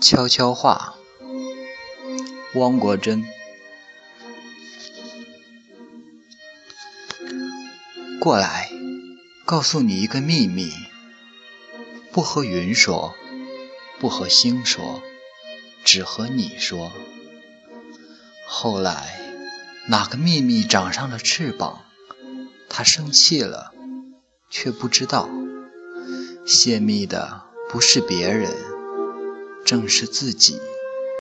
悄悄话，汪国真。过来，告诉你一个秘密，不和云说，不和星说，只和你说。后来，哪个秘密长上了翅膀？他生气了，却不知道，泄密的不是别人。正视自己。